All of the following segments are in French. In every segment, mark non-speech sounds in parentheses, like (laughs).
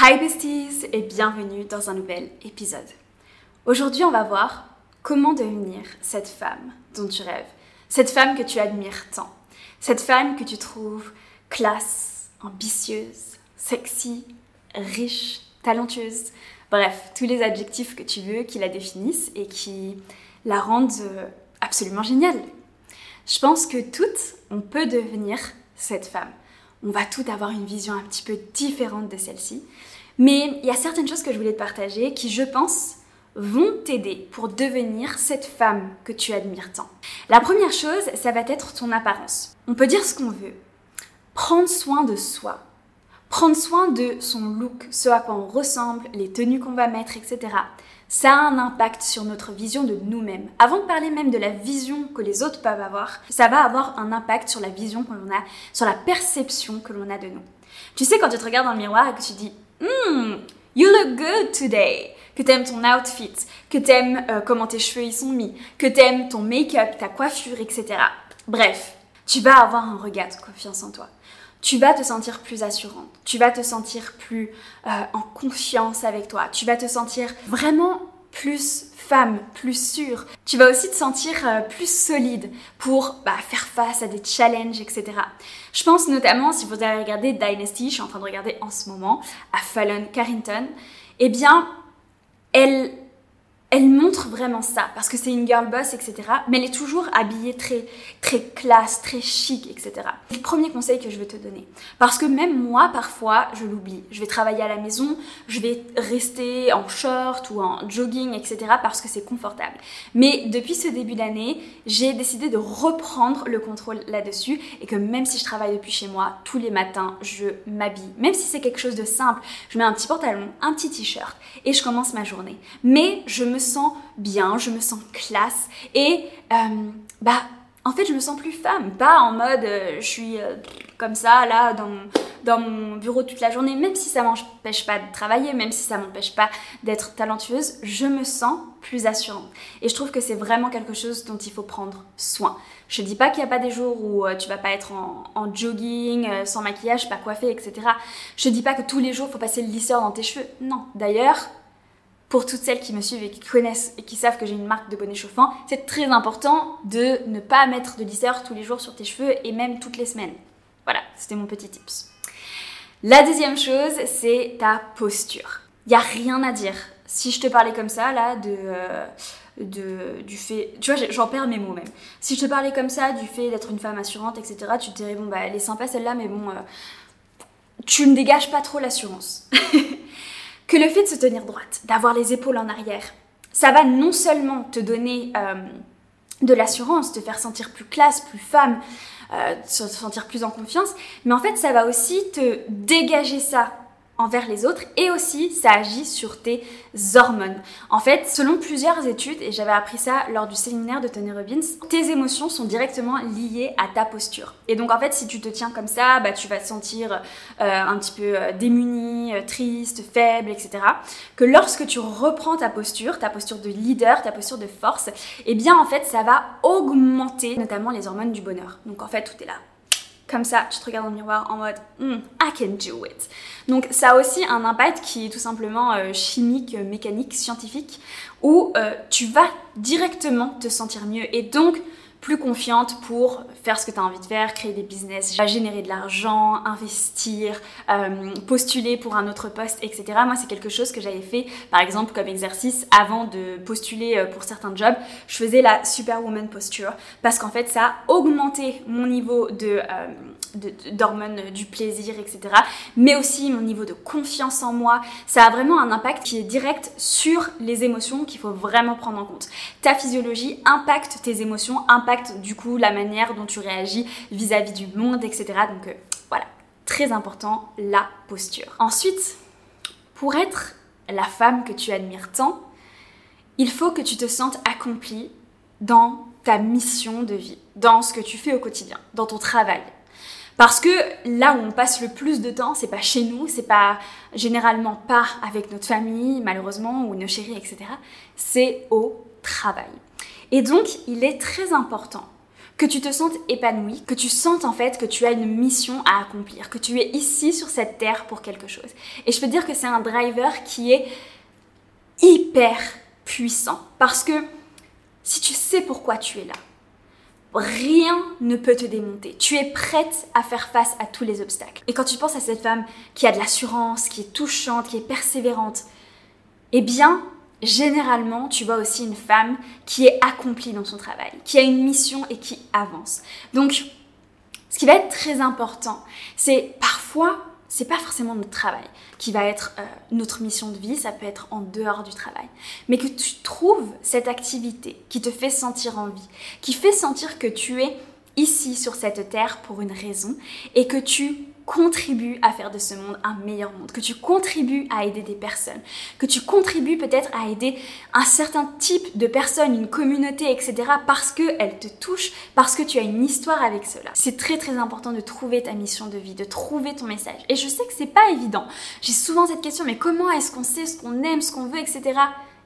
Hi besties et bienvenue dans un nouvel épisode. Aujourd'hui, on va voir comment devenir cette femme dont tu rêves, cette femme que tu admires tant, cette femme que tu trouves classe, ambitieuse, sexy, riche, talentueuse, bref, tous les adjectifs que tu veux qui la définissent et qui la rendent euh, absolument géniale. Je pense que toutes, on peut devenir cette femme on va toutes avoir une vision un petit peu différente de celle-ci. Mais il y a certaines choses que je voulais te partager qui, je pense, vont t'aider pour devenir cette femme que tu admires tant. La première chose, ça va être ton apparence. On peut dire ce qu'on veut. Prendre soin de soi. Prendre soin de son look, ce à quoi on ressemble, les tenues qu'on va mettre, etc ça a un impact sur notre vision de nous-mêmes. Avant de parler même de la vision que les autres peuvent avoir, ça va avoir un impact sur la vision que l'on a, sur la perception que l'on a de nous. Tu sais, quand tu te regardes dans le miroir et que tu dis Hmm, you look good today, que t'aimes ton outfit, que t'aimes euh, comment tes cheveux y sont mis, que t'aimes ton make-up, ta coiffure, etc. Bref, tu vas avoir un regard de confiance en toi tu vas te sentir plus assurante, tu vas te sentir plus euh, en confiance avec toi, tu vas te sentir vraiment plus femme, plus sûre. Tu vas aussi te sentir euh, plus solide pour bah, faire face à des challenges, etc. Je pense notamment, si vous allez regarder Dynasty, je suis en train de regarder en ce moment, à Fallon Carrington, eh bien, elle elle montre vraiment ça parce que c'est une girl boss, etc. Mais elle est toujours habillée très, très classe, très chic, etc. Le premier conseil que je veux te donner. Parce que même moi, parfois, je l'oublie. Je vais travailler à la maison, je vais rester en short ou en jogging, etc. parce que c'est confortable. Mais depuis ce début d'année, j'ai décidé de reprendre le contrôle là-dessus et que même si je travaille depuis chez moi, tous les matins, je m'habille. Même si c'est quelque chose de simple, je mets un petit pantalon, un petit t-shirt et je commence ma journée. Sens bien, je me sens classe et euh, bah en fait je me sens plus femme, pas en mode euh, je suis euh, comme ça là dans mon, bureau toute la journée, même si ça m'empêche pas de travailler, même si ça m'empêche pas d'être talentueuse, je me sens plus assurante. Et je trouve que c'est vraiment quelque chose dont il faut prendre soin. Je dis pas qu'il n'y a pas des jours où tu vas pas être en, en jogging, sans maquillage, pas coiffée, etc. Je dis pas que tous les jours faut passer le lisseur dans tes cheveux. Non. D'ailleurs, pour toutes celles qui me suivent et qui connaissent et qui savent que j'ai une marque de bonnet chauffant, c'est très important de ne pas mettre de lisseur tous les jours sur tes cheveux et même toutes les semaines. Voilà, c'était mon petit tips. La deuxième chose, c'est ta posture. Il n'y a rien à dire. Si je te parlais comme ça, là, de, euh, de, du fait... Tu vois, j'en perds mes mots même. Si je te parlais comme ça, du fait d'être une femme assurante, etc., tu te dirais, bon, bah, elle est sympa celle-là, mais bon, euh, tu ne dégages pas trop l'assurance. (laughs) que le fait de se tenir droite, d'avoir les épaules en arrière, ça va non seulement te donner euh, de l'assurance, te faire sentir plus classe, plus femme, euh, te sentir plus en confiance, mais en fait ça va aussi te dégager ça envers les autres et aussi ça agit sur tes hormones. En fait, selon plusieurs études, et j'avais appris ça lors du séminaire de Tony Robbins, tes émotions sont directement liées à ta posture. Et donc en fait, si tu te tiens comme ça, bah, tu vas te sentir euh, un petit peu euh, démuni, euh, triste, faible, etc. Que lorsque tu reprends ta posture, ta posture de leader, ta posture de force, eh bien en fait, ça va augmenter notamment les hormones du bonheur. Donc en fait, tout est là comme ça, tu te regardes dans le miroir en mode hmm, I can do it. Donc ça a aussi un impact qui est tout simplement euh, chimique, mécanique, scientifique, où euh, tu vas directement te sentir mieux et donc plus confiante pour faire ce que tu as envie de faire, créer des business, générer de l'argent, investir, euh, postuler pour un autre poste, etc. Moi, c'est quelque chose que j'avais fait, par exemple, comme exercice avant de postuler euh, pour certains jobs. Je faisais la Superwoman posture parce qu'en fait, ça a augmenté mon niveau de, euh, d'hormones du plaisir, etc. Mais aussi mon niveau de confiance en moi. Ça a vraiment un impact qui est direct sur les émotions qu'il faut vraiment prendre en compte. Ta physiologie impacte tes émotions, impacte du coup la manière dont tu réagis vis-à-vis du monde, etc. Donc euh, voilà, très important, la posture. Ensuite, pour être la femme que tu admires tant, il faut que tu te sentes accomplie dans ta mission de vie, dans ce que tu fais au quotidien, dans ton travail, parce que là où on passe le plus de temps, c'est pas chez nous, c'est pas généralement pas avec notre famille, malheureusement, ou nos chéris, etc. C'est au travail. Et donc, il est très important que tu te sentes épanoui, que tu sentes en fait que tu as une mission à accomplir, que tu es ici sur cette terre pour quelque chose. Et je peux dire que c'est un driver qui est hyper puissant parce que si tu sais pourquoi tu es là, rien ne peut te démonter. Tu es prête à faire face à tous les obstacles. Et quand tu penses à cette femme qui a de l'assurance, qui est touchante, qui est persévérante, eh bien, généralement, tu vois aussi une femme qui est accomplie dans son travail, qui a une mission et qui avance. Donc, ce qui va être très important, c'est parfois c'est pas forcément notre travail qui va être euh, notre mission de vie, ça peut être en dehors du travail. Mais que tu trouves cette activité qui te fait sentir en vie, qui fait sentir que tu es ici sur cette terre pour une raison et que tu contribues à faire de ce monde un meilleur monde, que tu contribues à aider des personnes, que tu contribues peut-être à aider un certain type de personnes, une communauté, etc. parce qu'elle te touche, parce que tu as une histoire avec cela. C'est très très important de trouver ta mission de vie, de trouver ton message. Et je sais que c'est pas évident. J'ai souvent cette question, mais comment est-ce qu'on sait ce qu'on aime, ce qu'on veut, etc.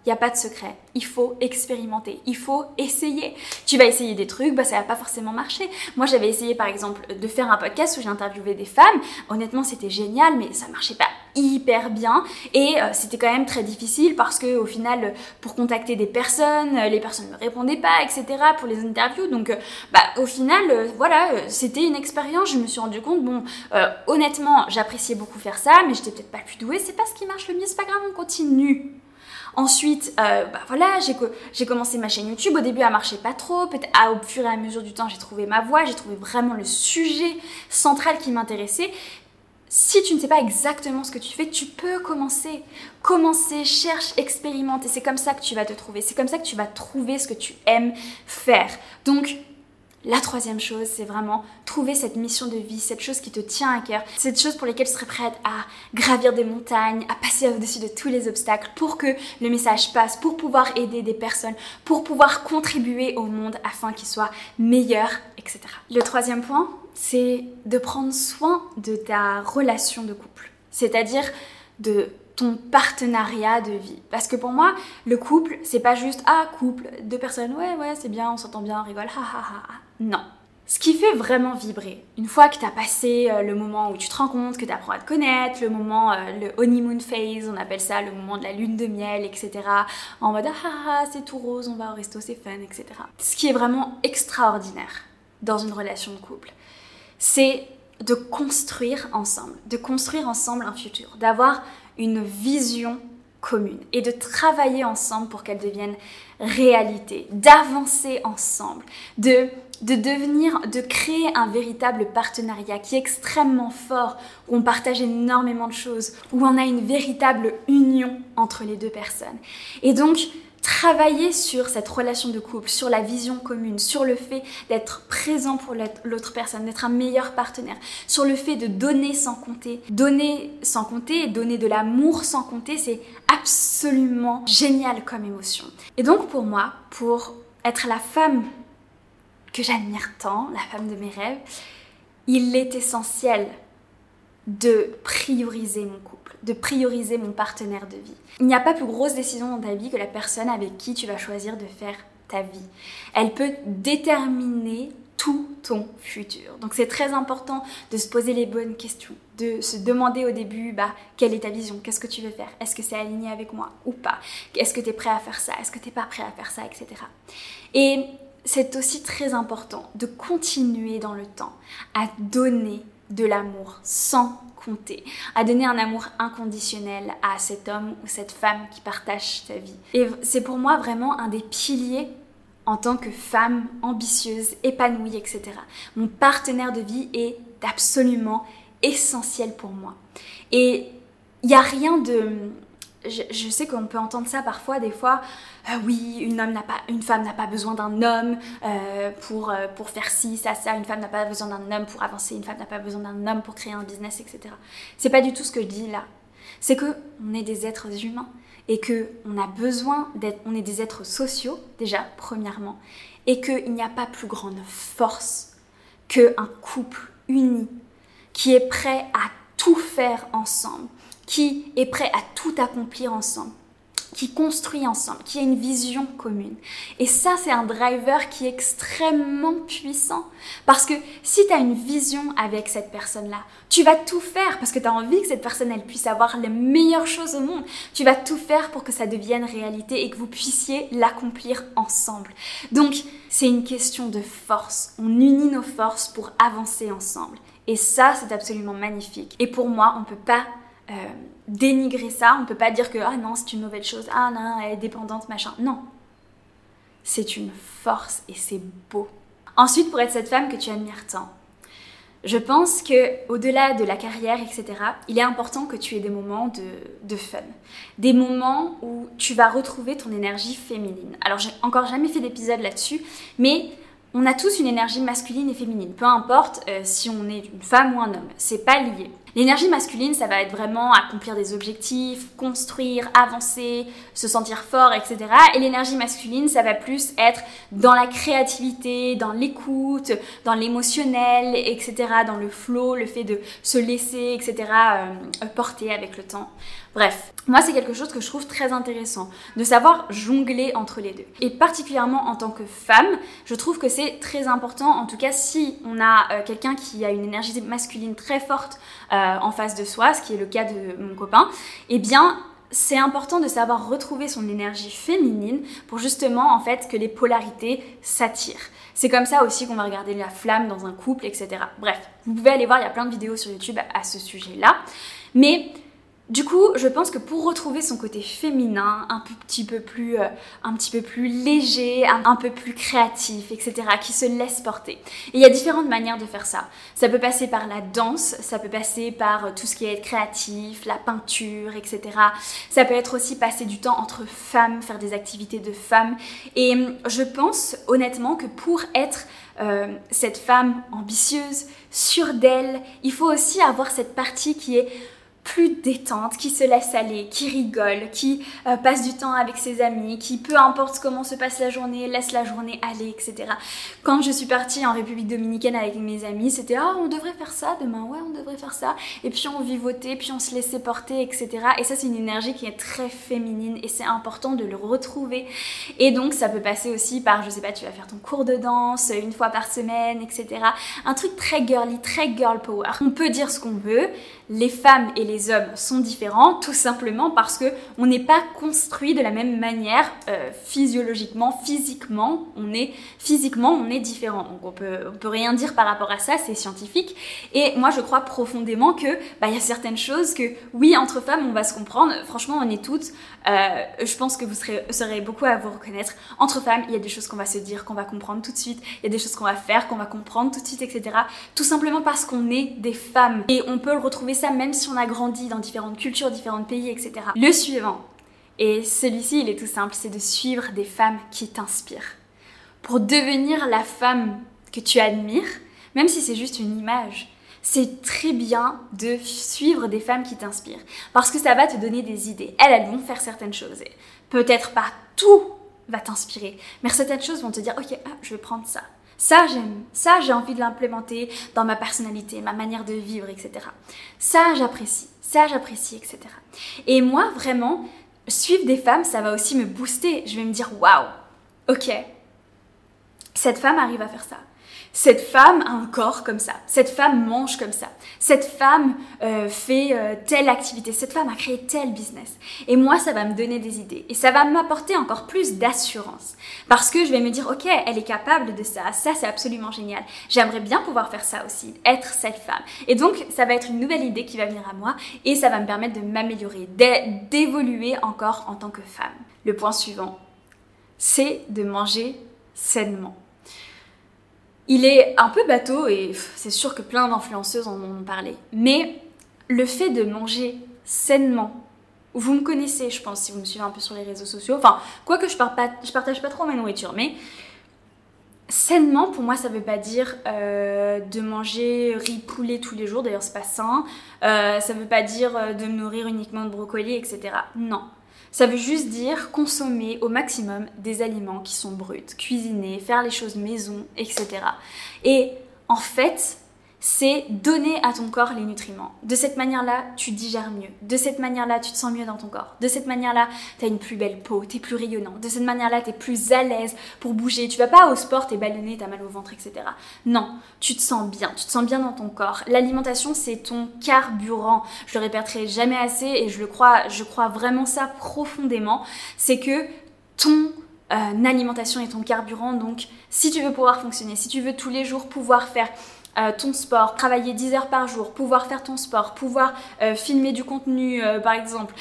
Il n'y a pas de secret. Il faut expérimenter. Il faut essayer. Tu vas essayer des trucs, bah ça va pas forcément marcher. Moi, j'avais essayé par exemple de faire un podcast où j'interviewais des femmes. Honnêtement, c'était génial, mais ça marchait pas hyper bien et euh, c'était quand même très difficile parce que au final, pour contacter des personnes, les personnes ne répondaient pas, etc. Pour les interviews, donc euh, bah au final, euh, voilà, c'était une expérience. Je me suis rendu compte, bon, honnêtement, j'appréciais beaucoup faire ça, mais j'étais peut-être pas plus douée. C'est pas ce qui marche le mieux. C'est pas grave, on continue. Ensuite, euh, bah voilà, j'ai commencé ma chaîne YouTube. Au début, elle marchait pas trop. Peut-être au fur et à mesure du temps, j'ai trouvé ma voix, j'ai trouvé vraiment le sujet central qui m'intéressait. Si tu ne sais pas exactement ce que tu fais, tu peux commencer. Commencer, cherche, expérimente. Et c'est comme ça que tu vas te trouver. C'est comme ça que tu vas trouver ce que tu aimes faire. Donc, la troisième chose, c'est vraiment trouver cette mission de vie, cette chose qui te tient à cœur, cette chose pour laquelle tu serais prête à gravir des montagnes, à passer au-dessus de tous les obstacles pour que le message passe, pour pouvoir aider des personnes, pour pouvoir contribuer au monde afin qu'il soit meilleur, etc. Le troisième point, c'est de prendre soin de ta relation de couple. C'est-à-dire de ton partenariat de vie. Parce que pour moi, le couple, c'est pas juste ah couple, deux personnes, ouais ouais c'est bien, on s'entend bien, on rigole, ha ha ha. Non. Ce qui fait vraiment vibrer, une fois que tu as passé euh, le moment où tu te rends compte, que tu apprends à te connaître, le moment, euh, le honeymoon phase, on appelle ça le moment de la lune de miel, etc. En mode ah, ah, ah c'est tout rose, on va au resto, c'est fun, etc. Ce qui est vraiment extraordinaire dans une relation de couple, c'est de construire ensemble, de construire ensemble un futur, d'avoir une vision commune et de travailler ensemble pour qu'elle devienne réalité, d'avancer ensemble, de, de devenir, de créer un véritable partenariat qui est extrêmement fort, où on partage énormément de choses, où on a une véritable union entre les deux personnes. Et donc, travailler sur cette relation de couple, sur la vision commune, sur le fait d'être présent pour l'autre personne, d'être un meilleur partenaire, sur le fait de donner sans compter. Donner sans compter donner de l'amour sans compter, c'est absolument génial comme émotion. Et donc pour moi, pour être la femme que j'admire tant, la femme de mes rêves, il est essentiel de prioriser mon couple, de prioriser mon partenaire de vie. Il n'y a pas plus grosse décision dans ta vie que la personne avec qui tu vas choisir de faire ta vie. Elle peut déterminer tout ton futur. Donc c'est très important de se poser les bonnes questions, de se demander au début bah, quelle est ta vision, qu'est-ce que tu veux faire, est-ce que c'est aligné avec moi ou pas, est-ce que tu es prêt à faire ça, est-ce que tu n'es pas prêt à faire ça, etc. Et c'est aussi très important de continuer dans le temps à donner de l'amour sans compter, à donner un amour inconditionnel à cet homme ou cette femme qui partage ta vie. Et c'est pour moi vraiment un des piliers en tant que femme ambitieuse, épanouie, etc. Mon partenaire de vie est absolument essentiel pour moi. Et il n'y a rien de je, sais qu'on peut entendre ça parfois, des fois, euh, oui, une, pas, une femme n'a pas besoin d'un homme euh, pour, euh, pour faire ci, ça, ça, une femme n'a pas besoin d'un homme pour avancer, une femme n'a pas besoin d'un homme pour créer un business, etc. C'est pas du tout ce que je dis là. C'est que on est des êtres humains et que on a besoin d'être, on est des êtres sociaux déjà premièrement, et qu'il n'y a pas plus grande force qu'un couple uni qui est prêt à tout faire ensemble qui est prêt à tout accomplir ensemble. qui construit ensemble, qui a une vision commune. Et ça, c'est un driver qui est extrêmement puissant. Parce que si tu as une vision avec cette personne-là, tu vas tout faire parce que tu as envie que cette personne, elle puisse avoir les meilleures choses au monde. Tu vas tout faire pour que ça devienne réalité et que vous puissiez l'accomplir ensemble. Donc, c'est une question de force. On unit nos forces pour avancer ensemble. Et ça, c'est absolument magnifique. Et pour moi, on ne peut pas euh, dénigrer ça. On peut pas dire que ah non, c'est une mauvaise chose, ah non, elle est dépendante, machin. Non. C'est une force et c'est beau. Ensuite, pour être cette femme que tu admires tant, je pense que au-delà de la carrière, etc., il est important que tu aies des moments de, de fun, des moments où tu vas retrouver ton énergie féminine. Alors, j'ai encore jamais fait d'épisode là-dessus, mais on a tous une énergie masculine et féminine, peu importe euh, si on est une femme ou un homme, c'est pas lié. L'énergie masculine, ça va être vraiment accomplir des objectifs, construire, avancer, se sentir fort, etc. Et l'énergie masculine, ça va plus être dans la créativité, dans l'écoute, dans l'émotionnel, etc. Dans le flow, le fait de se laisser, etc. Euh, porter avec le temps. Bref, moi c'est quelque chose que je trouve très intéressant, de savoir jongler entre les deux. Et particulièrement en tant que femme, je trouve que c'est très important, en tout cas si on a euh, quelqu'un qui a une énergie masculine très forte euh, en face de soi, ce qui est le cas de mon copain, eh bien c'est important de savoir retrouver son énergie féminine pour justement en fait que les polarités s'attirent. C'est comme ça aussi qu'on va regarder la flamme dans un couple, etc. Bref, vous pouvez aller voir, il y a plein de vidéos sur YouTube à ce sujet-là. Mais du coup, je pense que pour retrouver son côté féminin, un petit peu plus, euh, un petit peu plus léger, un, peu plus créatif, etc., qui se laisse porter. Et il y a différentes manières de faire ça. Ça peut passer par la danse, ça peut passer par euh, tout ce qui est créatif, la peinture, etc. Ça peut être aussi passer du temps entre femmes, faire des activités de femmes. Et hum, je pense honnêtement que pour être euh, cette femme ambitieuse, sûre d'elle, il faut aussi avoir cette partie qui est plus détente, qui se laisse aller, qui rigole, qui euh, passe du temps avec ses amis, qui peu importe comment se passe la journée, laisse la journée aller, etc. Quand je suis partie en République Dominicaine avec mes amis, c'était ah on devrait faire ça demain, ouais on devrait faire ça, et puis on vivotait, puis on se laissait porter, etc. Et ça c'est une énergie qui est très féminine et c'est important de le retrouver. Et donc ça peut passer aussi par, je sais pas, tu vas faire ton cours de danse une fois par semaine, etc. Un truc très girly, très girl power. On peut dire ce qu'on veut, les femmes et les hommes sont différents tout simplement parce que on n'est pas construit de la même manière euh, physiologiquement, physiquement, on est physiquement on est différent. Donc on peut on peut rien dire par rapport à ça, c'est scientifique. Et moi je crois profondément que bah il y a certaines choses que oui entre femmes on va se comprendre. Franchement on est toutes. Euh, je pense que vous serez, serez beaucoup à vous reconnaître. Entre femmes il y a des choses qu'on va se dire, qu'on va comprendre tout de suite. Il y a des choses qu'on va faire, qu'on va comprendre tout de suite, etc. Tout simplement parce qu'on est des femmes et on peut retrouver même si on a grandi dans différentes cultures, différents pays, etc. Le suivant, et celui-ci il est tout simple, c'est de suivre des femmes qui t'inspirent. Pour devenir la femme que tu admires, même si c'est juste une image, c'est très bien de suivre des femmes qui t'inspirent. Parce que ça va te donner des idées. Elles, elles vont faire certaines choses. Peut-être pas tout va t'inspirer, mais certaines choses vont te dire, ok, ah, je vais prendre ça. Ça, j'aime. Ça, j'ai envie de l'implémenter dans ma personnalité, ma manière de vivre, etc. Ça, j'apprécie. Ça, j'apprécie, etc. Et moi, vraiment, suivre des femmes, ça va aussi me booster. Je vais me dire, waouh, ok, cette femme arrive à faire ça cette femme a un corps comme ça, cette femme mange comme ça, cette femme euh, fait euh, telle activité, cette femme a créé tel business. Et moi, ça va me donner des idées et ça va m'apporter encore plus d'assurance parce que je vais me dire, ok, elle est capable de ça, ça c'est absolument génial. J'aimerais bien pouvoir faire ça aussi, être cette femme. Et donc, ça va être une nouvelle idée qui va venir à moi et ça va me permettre de m'améliorer, d'évoluer encore en tant que femme. Le point suivant, c'est de manger sainement. Il est un peu bateau et c'est sûr que plein d'influenceuses en ont parlé. Mais le fait de manger sainement, vous me connaissez, je pense, si vous me suivez un peu sur les réseaux sociaux. Enfin, quoique je, partage pas trop ma nourriture, mais sainement, pour moi, ça veut pas dire euh, de manger riz poulet tous les jours. D'ailleurs, c'est pas sain. Euh, ça veut pas dire euh, de me nourrir uniquement de brocoli, etc. Non. Ça veut juste dire consommer au maximum des aliments qui sont bruts, cuisiner, faire les choses maison, etc. Et en fait, c'est donner à ton corps les nutriments. De cette manière-là, tu digères mieux. De cette manière-là, tu te sens mieux dans ton corps. De cette manière-là, tu as une plus belle peau, tu es plus rayonnant. De cette manière-là, tu es plus à l'aise pour bouger. Tu vas pas au sport, t'es ballonné, t'as mal au ventre, etc. Non, tu te sens bien, tu te sens bien dans ton corps. L'alimentation, c'est ton carburant. Je le répéterai jamais assez et je le crois, je crois vraiment ça profondément. C'est que ton euh, alimentation est ton carburant. Donc, si tu veux pouvoir fonctionner, si tu veux tous les jours pouvoir faire euh, ton sport, travailler 10 heures par jour, pouvoir faire ton sport, pouvoir euh, filmer du contenu euh, par exemple,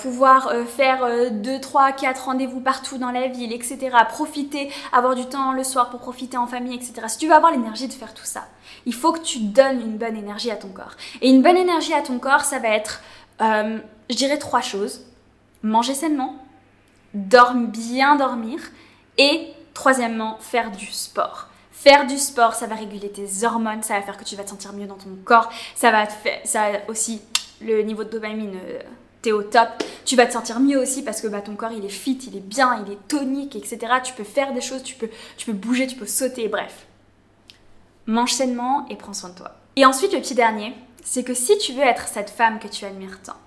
pouvoir faire 2, 3, 4 rendez-vous partout dans la ville, etc. Profiter, avoir du temps le soir pour profiter en famille, etc. Si tu veux avoir l'énergie de faire tout ça, il faut que tu donnes une bonne énergie à ton corps. Et une bonne énergie à ton corps, ça va être, je dirais, trois choses. Manger sainement, dormir, bien dormir et troisièmement, faire du sport. Faire du sport, ça va réguler tes hormones, ça va faire que tu vas te sentir mieux dans ton corps, ça va, faire, ça aussi le niveau de dopamine, euh, t'es au top. Tu vas te sentir mieux aussi parce que bah, ton corps il est fit, il est bien, il est tonique, etc. Tu peux faire des choses, tu peux, tu peux bouger, tu peux sauter, bref. Mange sainement et prends soin de toi. Et ensuite, le petit dernier, c'est que si tu veux être cette femme que tu admires tant,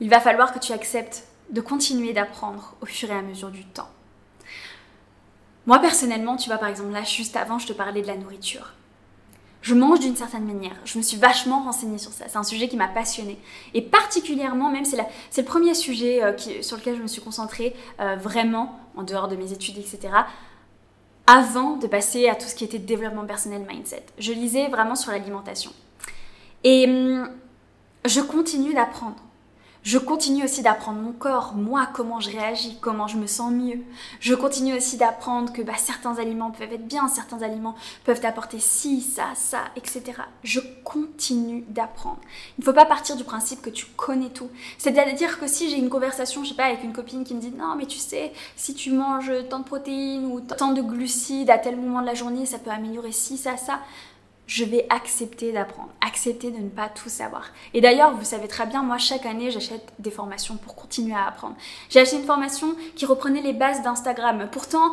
il va falloir que tu acceptes de continuer d'apprendre au fur et à mesure du temps. Moi personnellement, tu vois par exemple là juste avant, je te parlais de la nourriture. Je mange d'une certaine manière. Je me suis vachement renseignée sur ça. C'est un sujet qui m'a passionnée. Et particulièrement, même c'est le premier sujet euh, sur lequel je me suis concentrée euh, vraiment, en dehors de mes études, etc., avant de passer à tout ce qui était développement personnel, mindset. Je lisais vraiment sur l'alimentation. Et hum, je continue d'apprendre je continue aussi d'apprendre mon corps, moi, comment je réagis, comment je me sens mieux. Je continue aussi d'apprendre que bah, certains aliments peuvent être bien, certains aliments peuvent apporter ci, ça, ça, etc. Je continue d'apprendre. Il ne faut pas partir du principe que tu connais tout. C'est-à-dire que si j'ai une conversation, je sais pas, avec une copine qui me dit non, mais tu sais, si tu manges tant de protéines ou tant de glucides à tel moment de la journée, ça peut améliorer ci, ça, ça je vais accepter d'apprendre, accepter de ne pas tout savoir. Et d'ailleurs, vous savez très bien, moi, chaque année, j'achète des formations pour continuer à apprendre. J'ai acheté une formation qui reprenait les bases d'Instagram. Pourtant,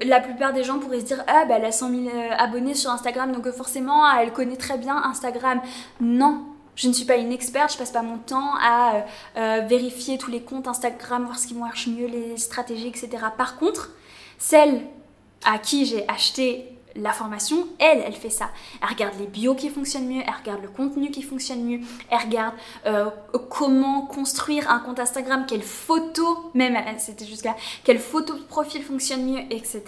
la plupart des gens pourraient se dire, ah, bah, elle a 100 000 euh, abonnés sur Instagram, donc euh, forcément, elle connaît très bien Instagram. Non, je ne suis pas une experte, je passe pas mon temps à euh, vérifier tous les comptes Instagram, voir ce qui marche mieux, les stratégies, etc. Par contre, celle à qui j'ai acheté la formation, elle, elle fait ça. Elle regarde les bios qui fonctionnent mieux, elle regarde le contenu qui fonctionne mieux, elle regarde euh, comment construire un compte Instagram, quelle photo, même c'était jusqu'à quelle photo de profil fonctionne mieux, etc.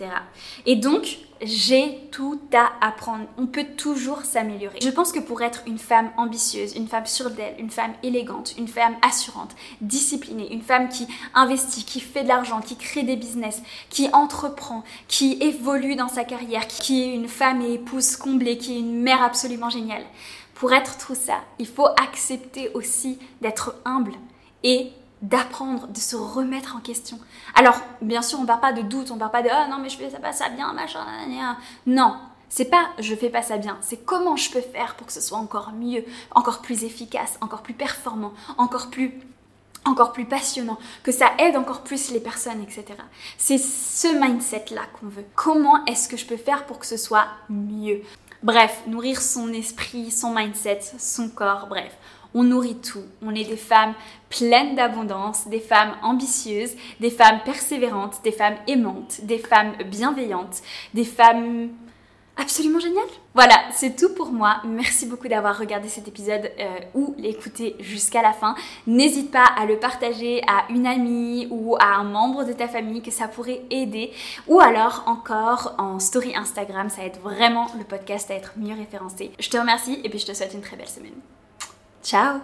Et donc, j'ai tout à apprendre. On peut toujours s'améliorer. Je pense que pour être une femme ambitieuse, une femme sûre d'elle, une femme élégante, une femme assurante, disciplinée, une femme qui investit, qui fait de l'argent, qui crée des business, qui entreprend, qui évolue dans sa carrière, qui est une femme et épouse comblée, qui est une mère absolument géniale. Pour être tout ça, il faut accepter aussi d'être humble et d'apprendre, de se remettre en question. Alors, bien sûr, on ne parle pas de doute, on ne parle pas de ah non mais je fais ça pas ça bien, machin, non. C'est pas je fais pas ça bien, c'est comment je peux faire pour que ce soit encore mieux, encore plus efficace, encore plus performant, encore plus encore plus passionnant, que ça aide encore plus les personnes, etc. C'est ce mindset-là qu'on veut. Comment est-ce que je peux faire pour que ce soit mieux? Bref, nourrir son esprit, son mindset, son corps, bref on nourrit tout. On est des femmes pleines d'abondance, des femmes ambitieuses, des femmes persévérantes, des femmes aimantes, des femmes bienveillantes, des femmes absolument géniales. Voilà, c'est tout pour moi. Merci beaucoup d'avoir regardé cet épisode euh, ou l'écouter jusqu'à la fin. N'hésite pas à le partager à une amie ou à un membre de ta famille que ça pourrait aider. Ou alors encore en story Instagram, ça aide vraiment le podcast à être mieux référencé. Je te remercie et puis je te souhaite une très belle semaine. Ciao